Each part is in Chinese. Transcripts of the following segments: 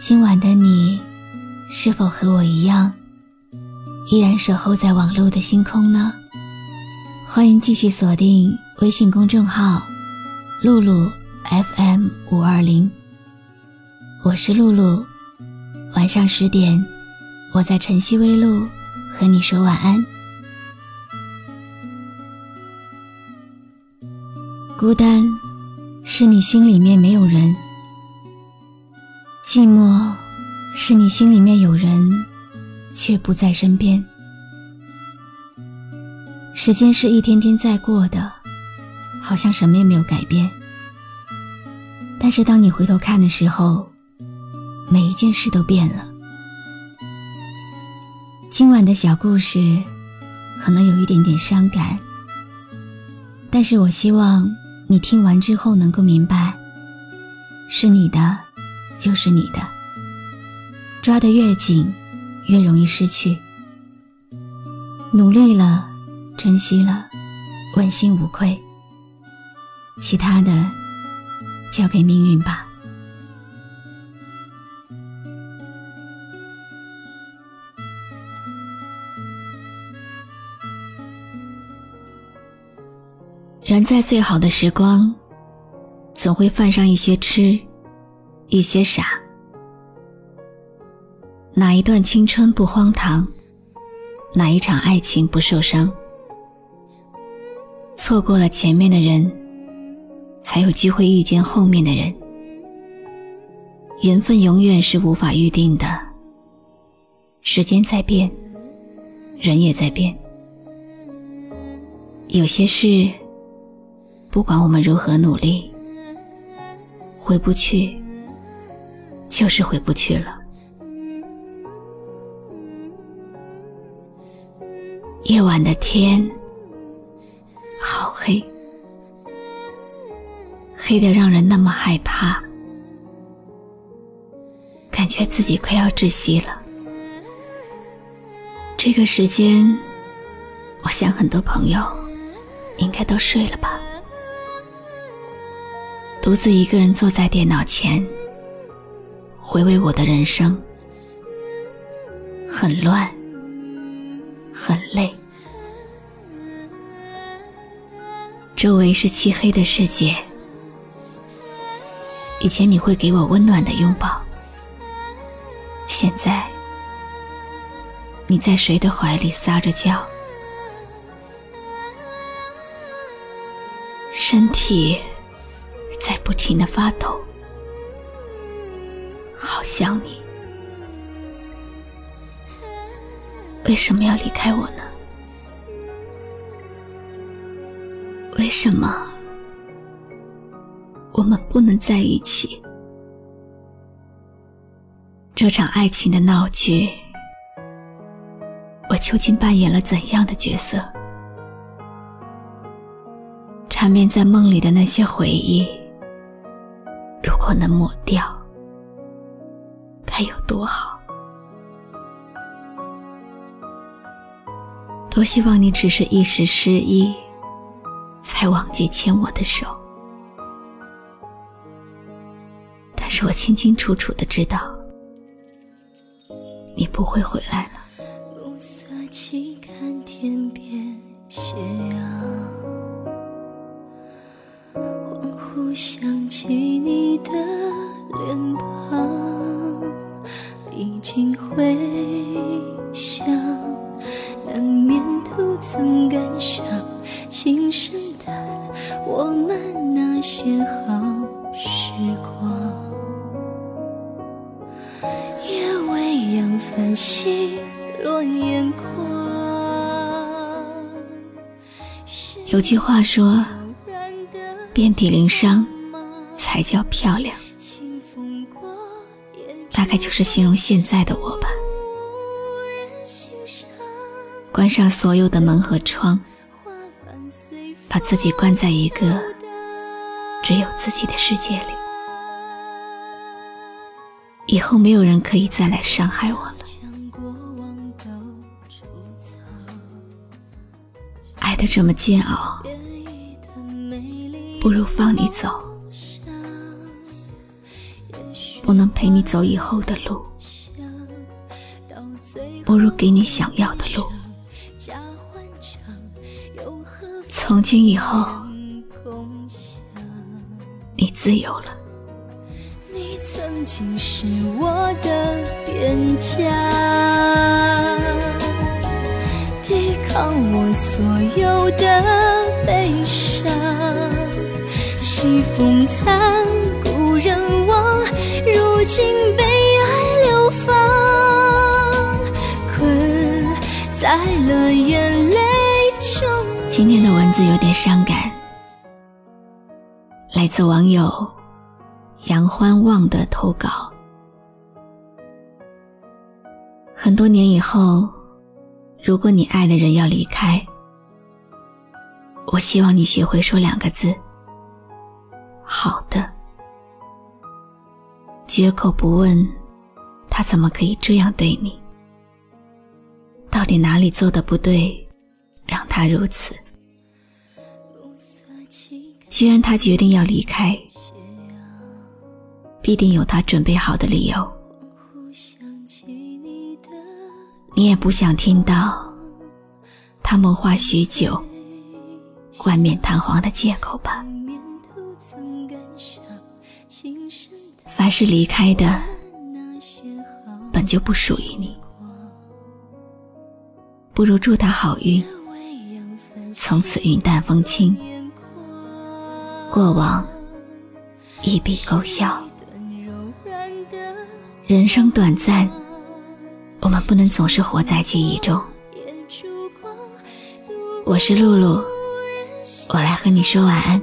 今晚的你，是否和我一样，依然守候在网络的星空呢？欢迎继续锁定微信公众号“露露 FM 五二零”，我是露露。晚上十点，我在晨曦微露和你说晚安。孤单，是你心里面没有人。寂寞，是你心里面有人，却不在身边。时间是一天天在过的，好像什么也没有改变。但是当你回头看的时候，每一件事都变了。今晚的小故事，可能有一点点伤感，但是我希望你听完之后能够明白，是你的。就是你的，抓得越紧，越容易失去。努力了，珍惜了，问心无愧。其他的，交给命运吧。人在最好的时光，总会犯上一些痴。一些傻，哪一段青春不荒唐？哪一场爱情不受伤？错过了前面的人，才有机会遇见后面的人。缘分永远是无法预定的，时间在变，人也在变。有些事，不管我们如何努力，回不去。就是回不去了。夜晚的天好黑，黑的让人那么害怕，感觉自己快要窒息了。这个时间，我想很多朋友应该都睡了吧，独自一个人坐在电脑前。回味我的人生，很乱，很累，周围是漆黑的世界。以前你会给我温暖的拥抱，现在你在谁的怀里撒着娇，身体在不停的发抖。想你，为什么要离开我呢？为什么我们不能在一起？这场爱情的闹剧，我究竟扮演了怎样的角色？缠绵在梦里的那些回忆，如果能抹掉。该有多好！多希望你只是一时失忆，才忘记牵我的手。但是我清清楚楚的知道，你不会回来了。暮色起，看天边斜阳，恍惚想起你的脸庞。历经回想，难免都曾感伤，轻声叹我们那些好时光。夜未央，繁星落眼眶。有句话说，遍体鳞伤才叫漂亮。大概就是形容现在的我吧。关上所有的门和窗，把自己关在一个只有自己的世界里，以后没有人可以再来伤害我了。爱的这么煎熬，不如放你走，不能陪你走以后的路，不如给你想要的路。从今以后，你自由了。你曾经是我的边家，抵抗我所有的悲伤。西风残，故人忘，如今被爱流放，困在了眼泪中。今天的文字有点伤感，来自网友杨欢望的投稿。很多年以后，如果你爱的人要离开，我希望你学会说两个字：好的，绝口不问他怎么可以这样对你，到底哪里做的不对，让他如此。既然他决定要离开，必定有他准备好的理由。你也不想听到他谋划许久、冠冕堂皇的借口吧？凡是离开的，本就不属于你，不如祝他好运，从此云淡风轻。过往一笔勾销，人生短暂，我们不能总是活在记忆中。我是露露，我来和你说晚安。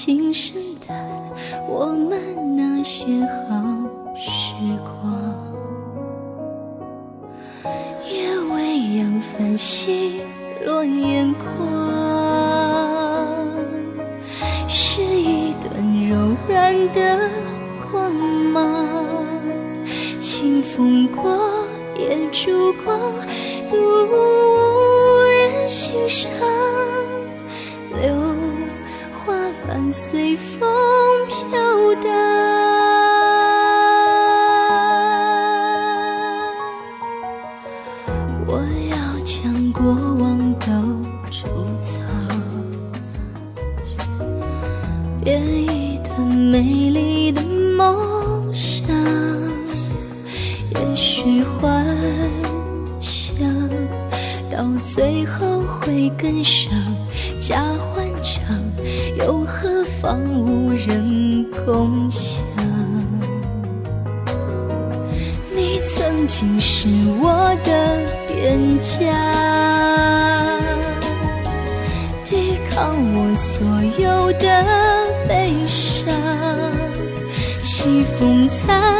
轻声叹我们那些好时光。夜未央，繁星落眼眶，是一段柔软的光芒。清风过，也烛光，独无人欣赏。留随风飘荡，我要将过往都储藏，编一段美丽的梦想。也许幻想到最后会更伤。假欢畅，又何妨无人共享？你曾经是我的边疆，抵抗我所有的悲伤。西风残，